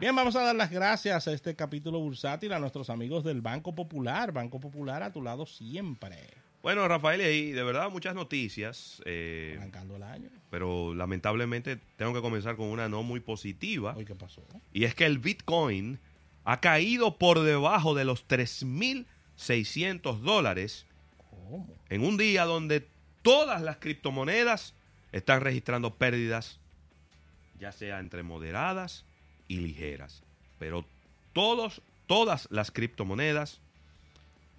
Bien, vamos a dar las gracias a este capítulo bursátil a nuestros amigos del Banco Popular. Banco Popular a tu lado siempre. Bueno, Rafael, y de verdad muchas noticias. Eh, Arrancando el año. pero lamentablemente tengo que comenzar con una no muy positiva. ¿qué pasó? Y es que el Bitcoin ha caído por debajo de los 3.600 dólares. En un día donde todas las criptomonedas están registrando pérdidas, ya sea entre moderadas y ligeras. Pero todos, todas las criptomonedas,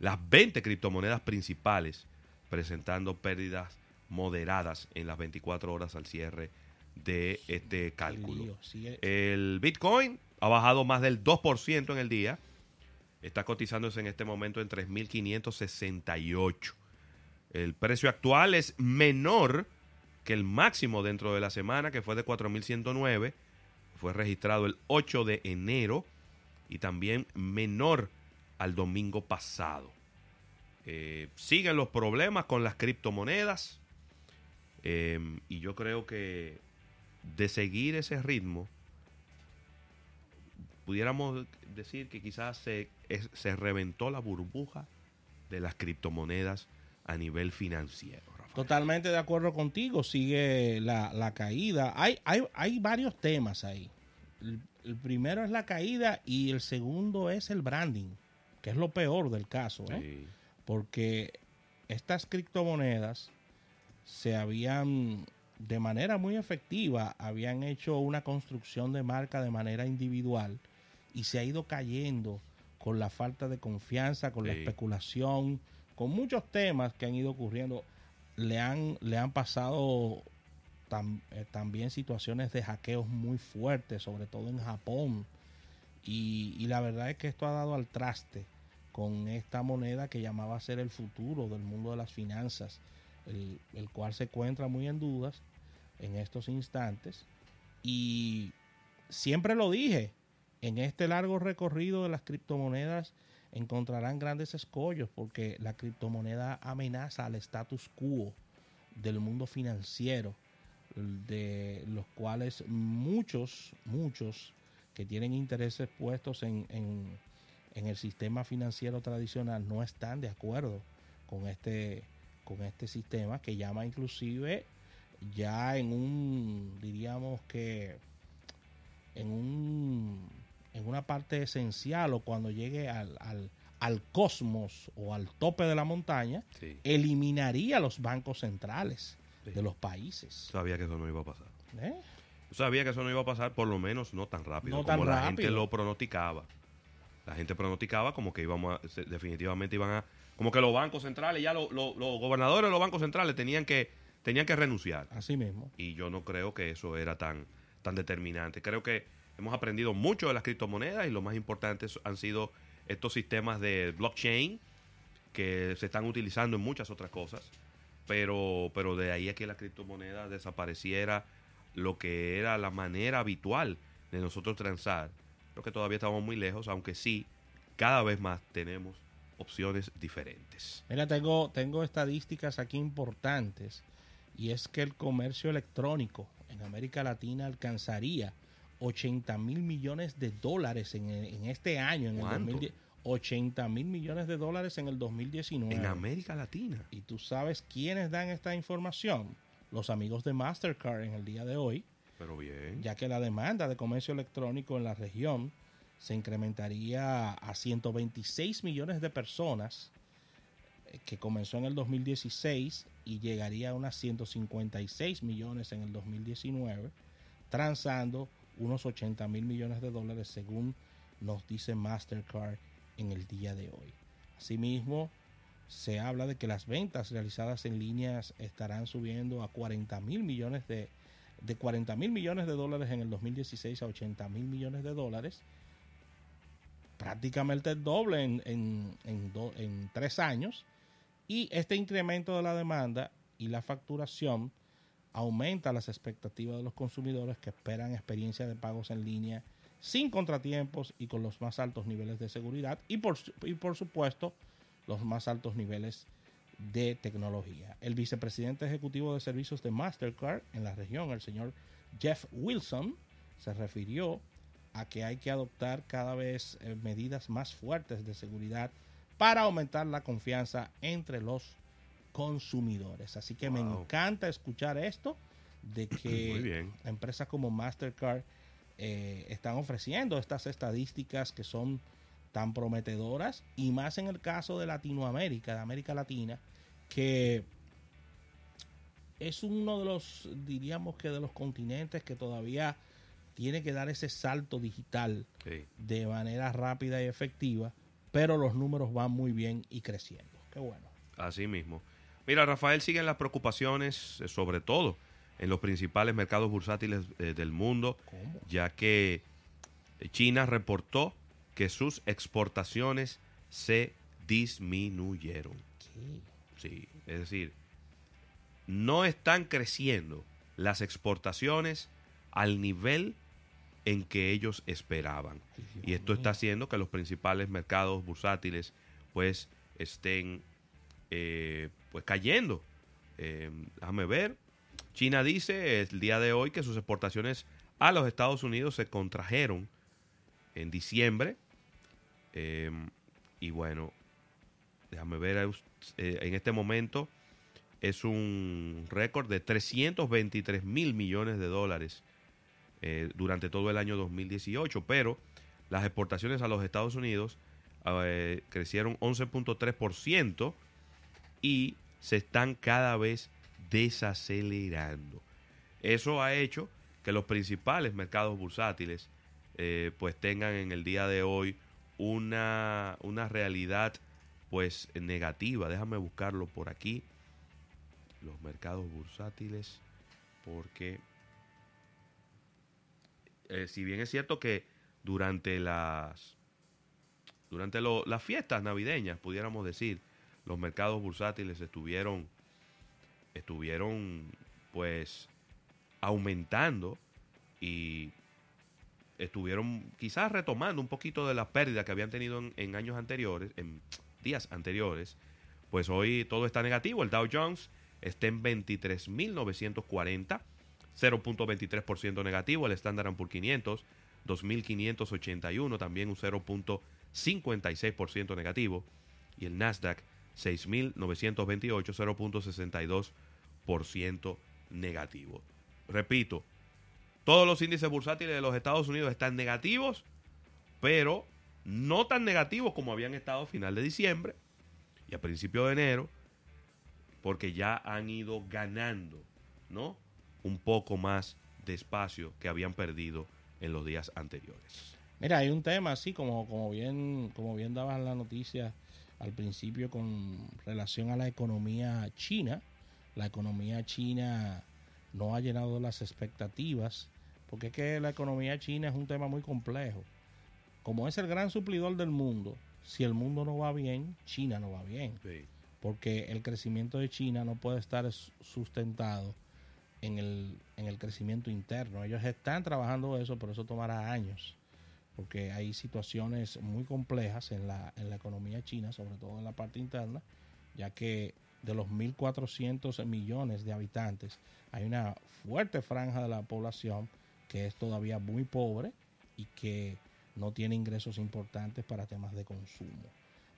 las 20 criptomonedas principales, presentando pérdidas moderadas en las 24 horas al cierre de este cálculo. sigue- El Bitcoin ha bajado más del 2% en el día. Está cotizándose en este momento en 3.568. El precio actual es menor que el máximo dentro de la semana, que fue de 4.109. Fue registrado el 8 de enero y también menor al domingo pasado. Eh, siguen los problemas con las criptomonedas eh, y yo creo que de seguir ese ritmo, pudiéramos decir que quizás se, se reventó la burbuja de las criptomonedas a nivel financiero. Rafael. Totalmente de acuerdo contigo, sigue la, la caída. Hay, hay, hay varios temas ahí. El, el primero es la caída y el segundo es el branding, que es lo peor del caso, ¿eh? Sí. porque estas criptomonedas se habían, de manera muy efectiva, habían hecho una construcción de marca de manera individual y se ha ido cayendo con la falta de confianza, con la especulación, con muchos temas que han ido ocurriendo. Le han, le han pasado tam- eh, también situaciones de hackeos muy fuertes, sobre todo en Japón. Y, y la verdad es que esto ha dado al traste con esta moneda que llamaba a ser el futuro del mundo de las finanzas, el, el cual se encuentra muy en dudas en estos instantes. Y siempre lo dije, en este largo recorrido de las criptomonedas encontrarán grandes escollos porque la criptomoneda amenaza al status quo del mundo financiero, de los cuales muchos, muchos que tienen intereses puestos en, en, en el sistema financiero tradicional no están de acuerdo con este, con este sistema que llama inclusive ya en un, diríamos que en un en una parte esencial o cuando llegue al, al, al cosmos o al tope de la montaña, Sí. eliminaría los bancos centrales Sí. de los países. Sabía que eso no iba a pasar. ¿Eh? Sabía que eso no iba a pasar, por lo menos no tan rápido No como tan la gente lo pronosticaba. La gente pronosticaba como que íbamos a, definitivamente iban a, como que los bancos centrales, ya lo- lo- los gobernadores de los bancos centrales tenían que, tenían que renunciar. Así mismo. Y yo no creo que eso era tan, tan determinante. Creo que hemos aprendido mucho de las criptomonedas y lo más importante han sido estos sistemas de blockchain que se están utilizando en muchas otras cosas. Pero, pero de ahí a que la criptomoneda desapareciera lo que era la manera habitual de nosotros transar, creo que todavía estamos muy lejos, aunque sí, cada vez más tenemos opciones diferentes. Mira, tengo, tengo estadísticas aquí importantes y es que el comercio electrónico en América Latina alcanzaría 80 mil millones de dólares en, en este año, en el ¿Cuánto? 2010. 80 mil millones de dólares en el 2019. En América Latina. Y tú sabes quiénes dan esta información. Los amigos de Mastercard en el día de hoy, Pero bien. ya que la demanda de comercio electrónico en la región se incrementaría a 126 millones de personas, eh, que comenzó en el 2016 y llegaría a unas 156 millones en el 2019, transando unos 80 mil millones de dólares según nos dice Mastercard en el día de hoy. Asimismo, se habla de que las ventas realizadas en líneas estarán subiendo a 40 mil millones de, de 40 mil millones de dólares en el 2016 a 80 mil millones de dólares. Prácticamente el doble en, en, en do- en tres años. Y este incremento de la demanda y la facturación aumenta las expectativas de los consumidores que esperan experiencia de pagos en línea sin contratiempos y con los más altos niveles de seguridad y por, y por supuesto los más altos niveles de tecnología. El vicepresidente ejecutivo de servicios de Mastercard en la región, el señor Jeff Wilson, se refirió a que hay que adoptar cada vez eh, medidas más fuertes de seguridad para aumentar la confianza entre los consumidores. Así que me encanta escuchar esto de que empresas como Mastercard eh, están ofreciendo estas estadísticas que son tan prometedoras y más en el caso de Latinoamérica, de América Latina, que es uno de los, diríamos que de los continentes que todavía tiene que dar ese salto digital Sí. de manera rápida y efectiva, pero los números van muy bien y creciendo. Qué bueno. Así mismo. Mira, Rafael, siguen las preocupaciones, eh, sobre todo en los principales mercados bursátiles eh, del mundo, ¿Cómo? ya que China reportó que sus exportaciones se disminuyeron. ¿Qué? Sí, es decir, no están creciendo las exportaciones al nivel en que ellos esperaban. Y esto está haciendo que los principales mercados bursátiles pues estén eh, pues cayendo. Eh, déjame ver. China dice el día de hoy que sus exportaciones a los Estados Unidos se contrajeron en diciembre. Eh, y bueno, déjame ver, en este momento es un récord de 323 mil millones de dólares durante todo el año 2018, pero las exportaciones a los Estados Unidos crecieron 11.3% y se están cada vez desacelerando. Eso ha hecho que los principales mercados bursátiles eh, pues tengan en el día de hoy una, una realidad pues negativa. Déjame buscarlo por aquí. Los mercados bursátiles porque eh, si bien es cierto que durante las durante las fiestas navideñas, pudiéramos decir, los mercados bursátiles estuvieron estuvieron pues aumentando y estuvieron quizás retomando un poquito de la pérdida que habían tenido en, en años anteriores, en días anteriores, pues hoy todo está negativo. El Dow Jones está en 23.940, 0.23% negativo. El Standard Poor's 500, 2.581, también un 0.56% negativo. Y el Nasdaq, 6.928, 0.62% negativo. Repito, todos los índices bursátiles de los Estados Unidos están negativos, pero no tan negativos como habían estado a final de diciembre y a principio de enero, porque ya han ido ganando, ¿no? Un poco más de espacio que habían perdido en los días anteriores. Mira, hay un tema así como, como bien, como bien daban la noticia al principio con relación a la economía china. La economía china no ha llenado las expectativas, porque es que la economía china es un tema muy complejo. Como es el gran suplidor del mundo, si el mundo no va bien, China no va bien porque el crecimiento de China no puede estar sustentado en el, en el crecimiento interno. Ellos están trabajando eso, pero eso tomará años, porque hay situaciones muy complejas en la, en la economía china, sobre todo en la parte interna, ya que de los 1.400 millones de habitantes, hay una fuerte franja de la población que es todavía muy pobre y que no tiene ingresos importantes para temas de consumo.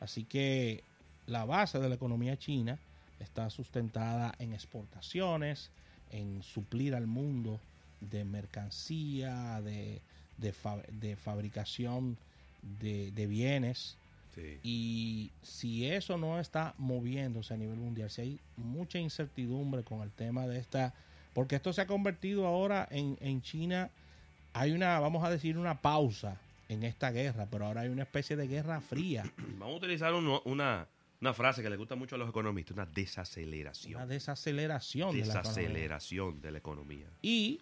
Así que la base de la economía china está sustentada en exportaciones, en suplir al mundo de mercancía, de, de, fa- de fabricación de, de bienes. Sí. Y si eso no está moviéndose a nivel mundial, si hay mucha incertidumbre con el tema de esta, porque esto se ha convertido ahora en, en China, hay una, vamos a decir, una pausa en esta guerra, pero ahora hay una especie de guerra fría. Vamos a utilizar uno- una, una frase que le gusta mucho a los economistas, una desaceleración. una desaceleración de la economía. desaceleración de la economía. Y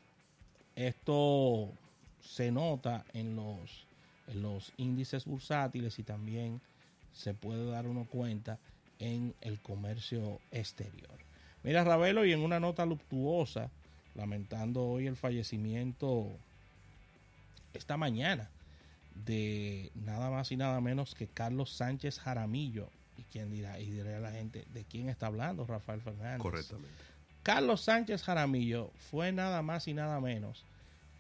esto se nota en los, en los índices bursátiles y también se puede dar uno cuenta en el comercio exterior. Mira, Ravelo, y en una nota luctuosa, lamentando hoy el fallecimiento esta mañana de nada más y nada menos que Carlos Sánchez Jaramillo, Y quién dirá, y dirá la gente, ¿de quién está hablando Rafael Fernández? Correctamente. Carlos Sánchez Jaramillo fue nada más y nada menos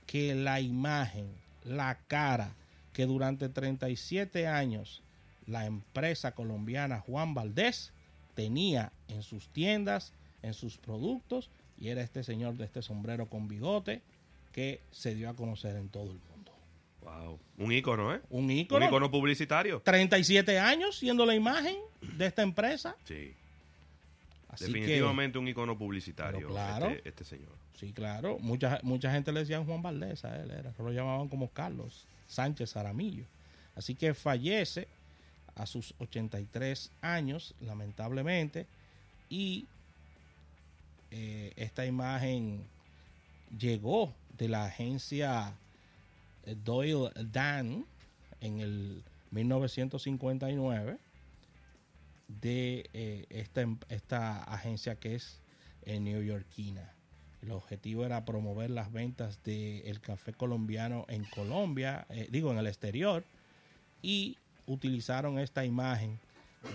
que la imagen, la cara que durante 37 años la empresa colombiana Juan Valdés tenía en sus tiendas, en sus productos, y era este señor de este sombrero con bigote que se dio a conocer en todo el mundo. Wow. Un ícono, ¿eh? Un Un ícono. ícono publicitario. 37 años siendo la imagen de esta empresa. Sí. Así Definitivamente un ícono publicitario. Claro. este, este señor. sí, claro. Mucha, mucha gente le decían Juan Valdés a él, era, lo llamaban como Carlos Sánchez Aramillo. Así que fallece a sus 83 años, lamentablemente, y eh, esta imagen llegó de la agencia eh, Doyle Dan en el 1959 de eh, esta, em- esta agencia que es eh, neoyorquina. El objetivo era promover las ventas del café colombiano en Colombia, eh, digo en el exterior, y utilizaron esta imagen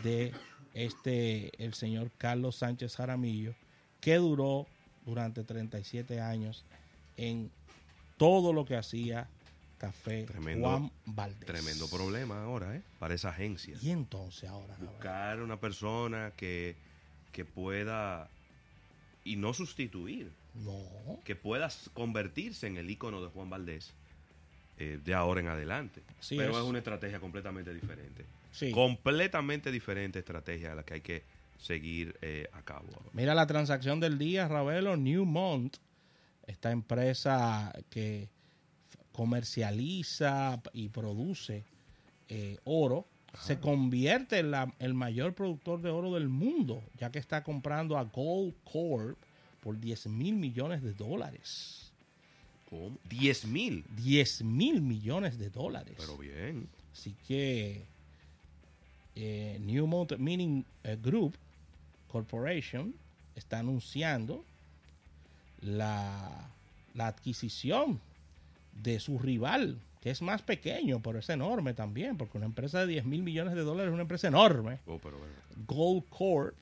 de este el señor Carlos Sánchez Jaramillo, que duró durante 37 años en todo lo que hacía Café Tremendo- Juan Valdés. Tremendo problema ahora, ¿eh? Para esa agencia. Y entonces ahora? Buscar una persona que, que pueda, y no sustituir, no, que pueda convertirse en el ícono de Juan Valdés eh, de ahora en adelante. Así Pero es. es. una estrategia completamente diferente. sí. Completamente diferente estrategia a la que hay que seguir eh, a cabo. Mira la transacción del día, Ravelo, Newmont, esta empresa que comercializa y produce eh, oro, se convierte en la- el mayor productor de oro del mundo, ya que está comprando a Gold Corp por 10 mil millones de dólares. ¿Cómo? 10 mil. 10 mil millones de dólares. Pero bien. Así que eh, Newmont Mining eh, Group Corporation está anunciando la, la adquisición de su rival, que es más pequeño, pero es enorme también, porque una empresa de 10 mil millones de dólares es una empresa enorme. Oh, pero bueno. Gold Corp,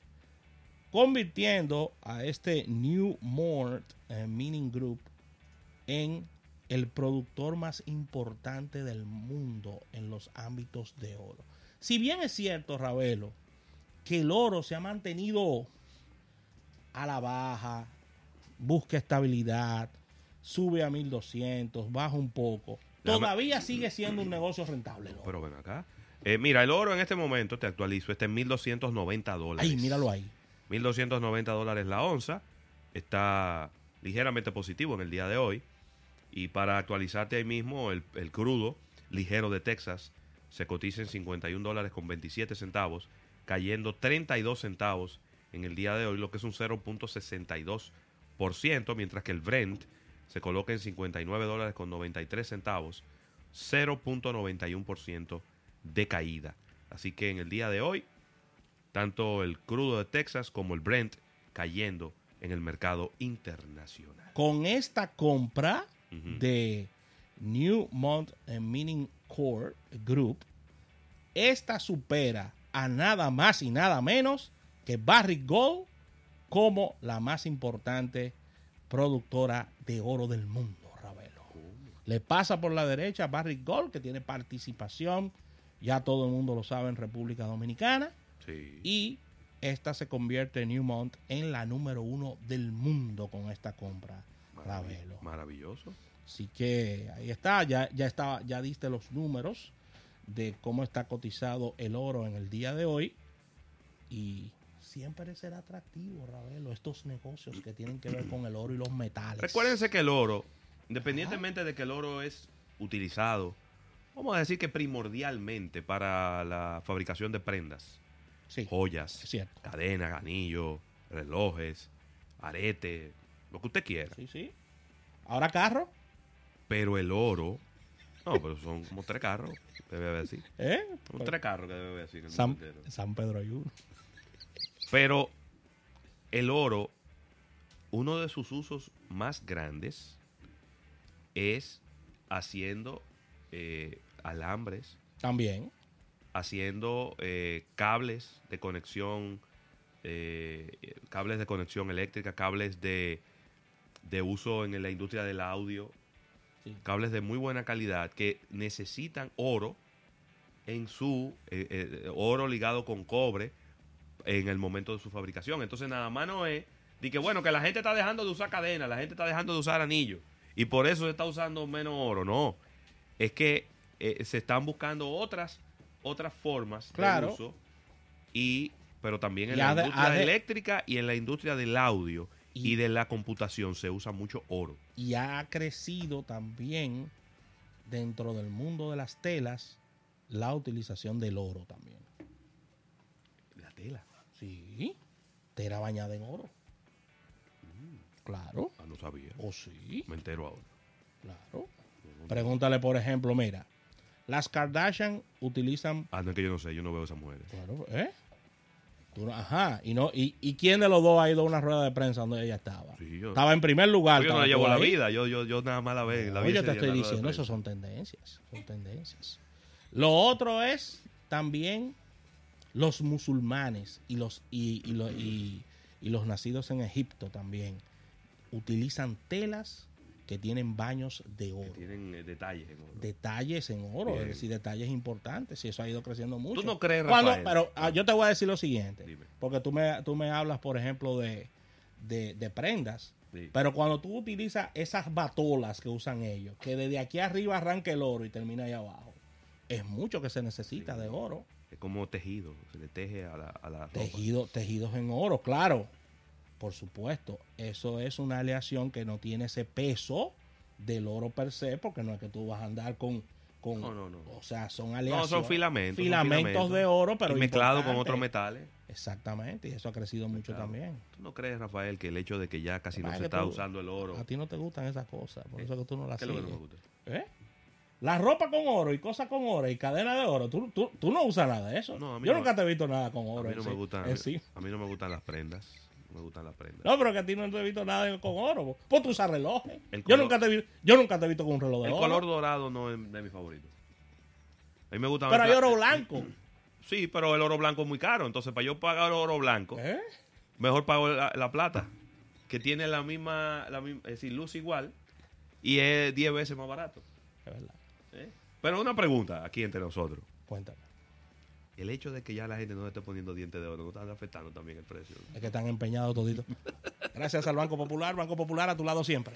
convirtiendo a este Newmont eh, Mining Group en el productor más importante del mundo en los ámbitos de oro. Si bien es cierto, Ravelo, que el oro se ha mantenido a la baja, busca estabilidad, sube a 1200, baja un poco, todavía sigue siendo un negocio rentable. Pero ven acá. Eh, mira, el oro en este momento, te actualizo, está en 1.290 dólares. Ahí, míralo ahí. 1.290 dólares la onza. Está ligeramente positivo en el día de hoy. Y para actualizarte ahí mismo, el, el crudo ligero de Texas se cotiza en 51 dólares con 27 centavos, cayendo 32 centavos en el día de hoy, lo que es un 0.62%, mientras que el Brent se coloca en 59 dólares con 93 centavos, 0.91% de caída. Así que en el día de hoy, tanto el crudo de Texas como el Brent cayendo en el mercado internacional. Con esta compra Ujú. de Newmont Mining Corp Group, esta supera a nada más y nada menos que Barrick Gold como la más importante productora de oro del mundo, Ravelo. Le pasa por la derecha a Barrick Gold, que tiene participación, ya todo el mundo lo sabe, en República Dominicana. Sí. Y esta se convierte Newmont en la número uno del mundo con esta compra, Marav- Ravelo. Maravilloso. Así que ahí está, ya, ya estaba, ya diste los números de cómo está cotizado el oro en el día de hoy. Y siempre será atractivo, Ravelo, estos negocios que tienen que ver con el oro y los metales. Recuérdense que el oro, independientemente de que el oro es utilizado, vamos a decir que primordialmente para la fabricación de prendas, Sí, joyas, cadenas, anillos, relojes, arete, lo que usted quiera. Sí, sí. Ahora carro, Pero el oro, no, pero son como tres carros, debe haber así. ¿eh? Son tres carros que debe haber así en el San. San Pedro hay uno. Pero el oro, uno de sus usos más grandes es haciendo eh, alambres, También. haciendo eh, cables de conexión, eh, cables de conexión eléctrica, cables de, de uso en la industria del audio, Sí. cables de muy buena calidad que necesitan oro en su eh, eh, oro ligado con cobre en el momento de su fabricación. Entonces nada más no es de que bueno que la gente está dejando de usar cadena, la gente está dejando de usar anillos y por eso se está usando menos oro. No, es que eh, se están buscando otras otras formas Claro. de uso y pero también en Y la de- industria de- eléctrica y en la industria del audio y, Y- de la computación se usa mucho oro. y ha crecido también dentro del mundo de las telas la utilización del oro también. La tela. Sí, tela bañada en oro. Claro, Ah, no sabía. o sí, Me entero ahora. claro. Pregúntale, por ejemplo, mira, las Kardashian utilizan, Ah, no es que yo no sé, yo no veo a esas mujeres. claro, ¿eh? No- ajá, y no, y, y quién de los dos ha ido a una rueda de prensa donde ella estaba? Sí, yo, Estaba en primer lugar. yo no la llevo la vida, yo, yo, yo nada más la veo. No, yo te estoy diciendo, eso son tendencias, son tendencias. Lo otro es también los musulmanes y los y, y lo- y- y los nacidos en Egipto también utilizan telas que tienen baños de Que oro, tienen eh, detalles. en oro. detalles en oro, Bien. es decir, detalles importantes, y eso ha ido creciendo mucho. ¿Tú no crees, Cuando- Rafael? pero ah, yo te voy a decir lo siguiente, Dime. porque tú me, tú me hablas, por ejemplo, de, de, de prendas. Sí. Pero cuando tú utilizas esas batolas que usan ellos, que desde aquí arriba arranca el oro y termina ahí abajo, es mucho que se necesita Sí. de oro. Es como tejido, se le teje a la, a la ropa. Tejido, tejidos en oro, claro. Por supuesto, eso es una aleación que no tiene ese peso del oro per se, porque no es que tú vas a andar con... con No, no, no. O sea, son No, aleaciones. son filamentos. son Filamentos de oro, pero y mezclado con otros metales. Exactamente, y eso ha crecido mucho también. ¿Tú no crees, Rafael, que el hecho de que ya casi no se está tú- usando el oro, A ti no te gustan esas cosas, por eso es que tú no las ¿qué es lo que no me gusta? ¿Eh? La ropa con oro y cosas con oro y cadena de oro. Tú, tú, tú no usas nada de eso. No, a Yo no- nunca te he visto nada con A oro. mí no en me sí. gustan, En sí. a mí no me gustan las prendas. No me gustan las prendas. No, pero que a ti no te he visto nada con oro. Pues tú usas relojes. El Yo color- nunca, te yo nunca te he visto con un reloj de el oro. color dorado no es de mi favorito. A mí me gusta pero hay oro blanco. Sí, pero el oro blanco es muy caro. Entonces, para yo pagar oro blanco, ¿Eh? mejor pago la, la plata, que tiene la misma, la misma, es decir, luz igual y es 10 veces más barato. Es verdad. ¿Eh? Pero una pregunta aquí entre nosotros. Cuéntame. El hecho de que ya la gente no esté poniendo dientes de oro no está afectando también el precio. Es que están empeñados toditos. Gracias al Banco Popular. Banco Popular a tu lado siempre.